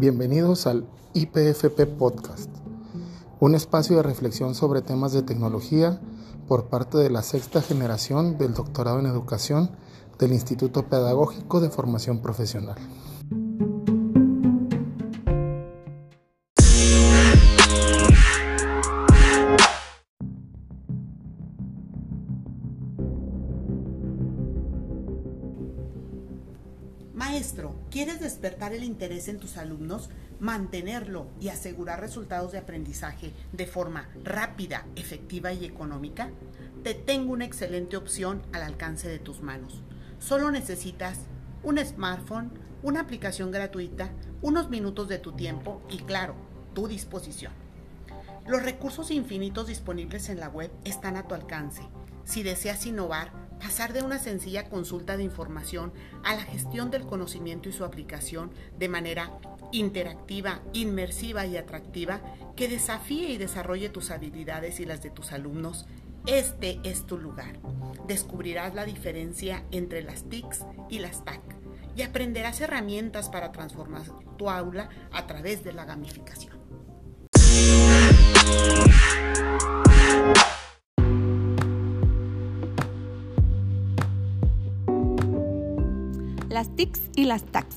Bienvenidos al IPFP Podcast, un espacio de reflexión sobre temas de tecnología por parte de la sexta generación del doctorado en educación del Instituto Pedagógico de Formación Profesional. ¿Quieres despertar el interés en tus alumnos, mantenerlo y asegurar resultados de aprendizaje de forma rápida, efectiva y económica? Te tengo una excelente opción al alcance de tus manos. Solo necesitas un smartphone, una aplicación gratuita, unos minutos de tu tiempo y claro, tu disposición. Los recursos infinitos disponibles en la web están a tu alcance. Si deseas innovar, pasar de una sencilla consulta de información a la gestión del conocimiento y su aplicación de manera interactiva, inmersiva y atractiva que desafíe y desarrolle tus habilidades y las de tus alumnos, este es tu lugar. Descubrirás la diferencia entre las TICs y las TAC y aprenderás herramientas para transformar tu aula a través de la gamificación. Las TICs y las TACs.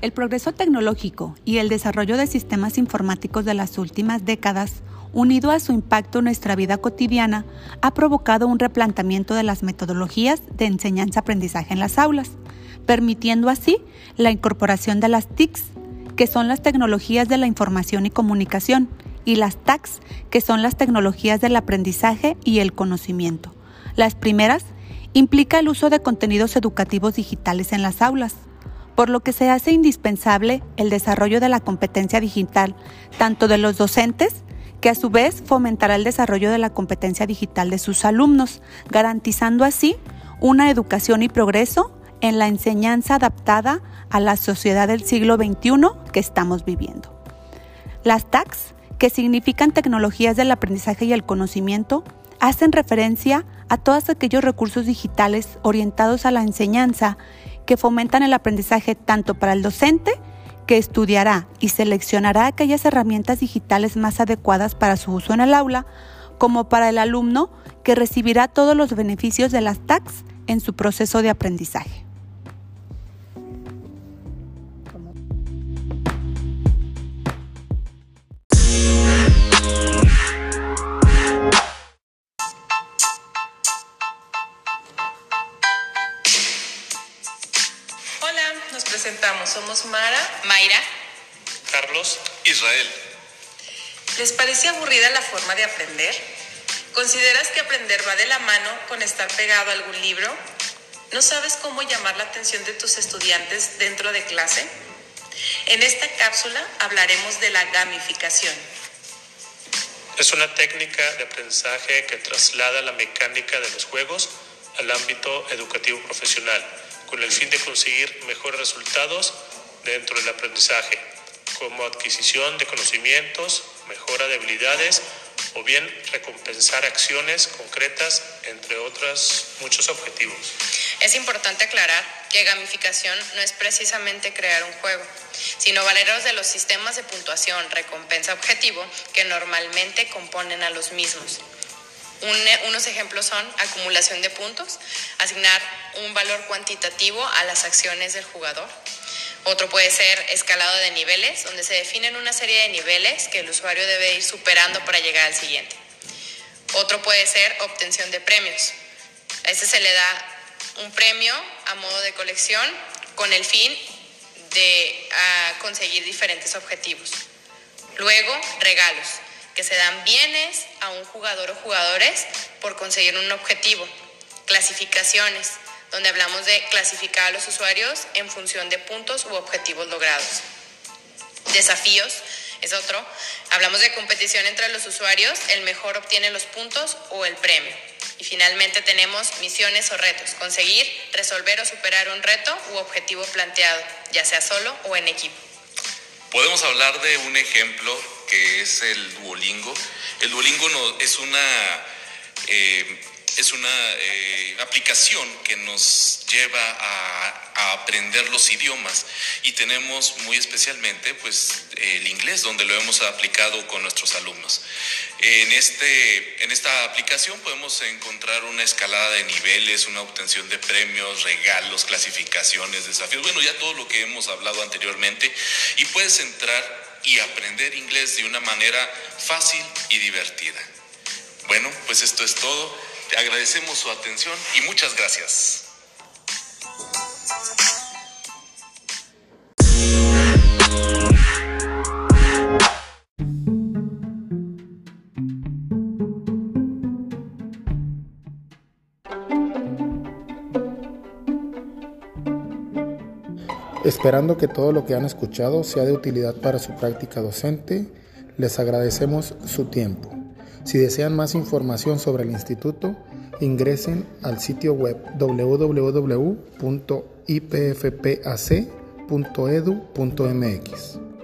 El progreso tecnológico y el desarrollo de sistemas informáticos de las últimas décadas, unido a su impacto en nuestra vida cotidiana, ha provocado un replanteamiento de las metodologías de enseñanza-aprendizaje en las aulas, permitiendo así la incorporación de las TICs, que son las tecnologías de la información y comunicación, y las TACs, que son las tecnologías del aprendizaje y el conocimiento. Las primeras implica el uso de contenidos educativos digitales en las aulas, por lo que se hace indispensable el desarrollo de la competencia digital, tanto de los docentes, que a su vez fomentará el desarrollo de la competencia digital de sus alumnos, garantizando así una educación y progreso en la enseñanza adaptada a la sociedad del siglo XXI que estamos viviendo. Las TACs, que significan tecnologías del aprendizaje y el conocimiento, hacen referencia a todos aquellos recursos digitales orientados a la enseñanza que fomentan el aprendizaje tanto para el docente, que estudiará y seleccionará aquellas herramientas digitales más adecuadas para su uso en el aula, como para el alumno, que recibirá todos los beneficios de las TACs en su proceso de aprendizaje. Somos Mara, Mayra, Carlos, Israel. ¿Les parece aburrida la forma de aprender? ¿Consideras que aprender va de la mano con estar pegado a algún libro? ¿No sabes cómo llamar la atención de tus estudiantes dentro de clase? En esta cápsula hablaremos de la gamificación. Es una técnica de aprendizaje que traslada la mecánica de los juegos al ámbito educativo profesional con el fin de conseguir mejores resultados dentro del aprendizaje, como adquisición de conocimientos, mejora de habilidades o bien recompensar acciones concretas, entre otros muchos objetivos. Es importante aclarar que gamificación no es precisamente crear un juego, sino valeros de los sistemas de puntuación, recompensa, objetivo que normalmente componen a los mismos unos ejemplos son acumulación de puntos, asignar un valor cuantitativo a las acciones del jugador. Otro puede ser escalado de niveles, donde se definen una serie de niveles que el usuario debe ir superando para llegar al siguiente. Otro puede ser obtención de premios. A este se le da un premio a modo de colección con el fin de ah, conseguir diferentes objetivos. Luego, regalos que se dan bienes a un jugador o jugadores por conseguir un objetivo. Clasificaciones, donde hablamos de clasificar a los usuarios en función de puntos u objetivos logrados. Desafíos es otro. Hablamos de competición entre los usuarios, el mejor obtiene los puntos o el premio. Y finalmente tenemos misiones o retos, conseguir, resolver o superar un reto u objetivo planteado, ya sea solo o en equipo. Podemos hablar de un ejemplo que es el Duolingo. El Duolingo es una eh, Es una eh, aplicación que nos lleva a, a, aprender los idiomas y tenemos muy especialmente pues el inglés donde lo hemos aplicado con nuestros alumnos. En, este, en esta aplicación podemos encontrar una escalada de niveles, una obtención de premios, regalos, clasificaciones, desafíos, bueno ya todo lo que hemos hablado anteriormente y puedes entrar y aprender inglés de una manera fácil y divertida. Bueno, pues esto es todo. Te agradecemos su atención y muchas gracias. Esperando que todo lo que han escuchado sea de utilidad para su práctica docente, les agradecemos su tiempo. Si desean más información sobre el instituto, ingresen al sitio web www.ipfpac.edu.mx.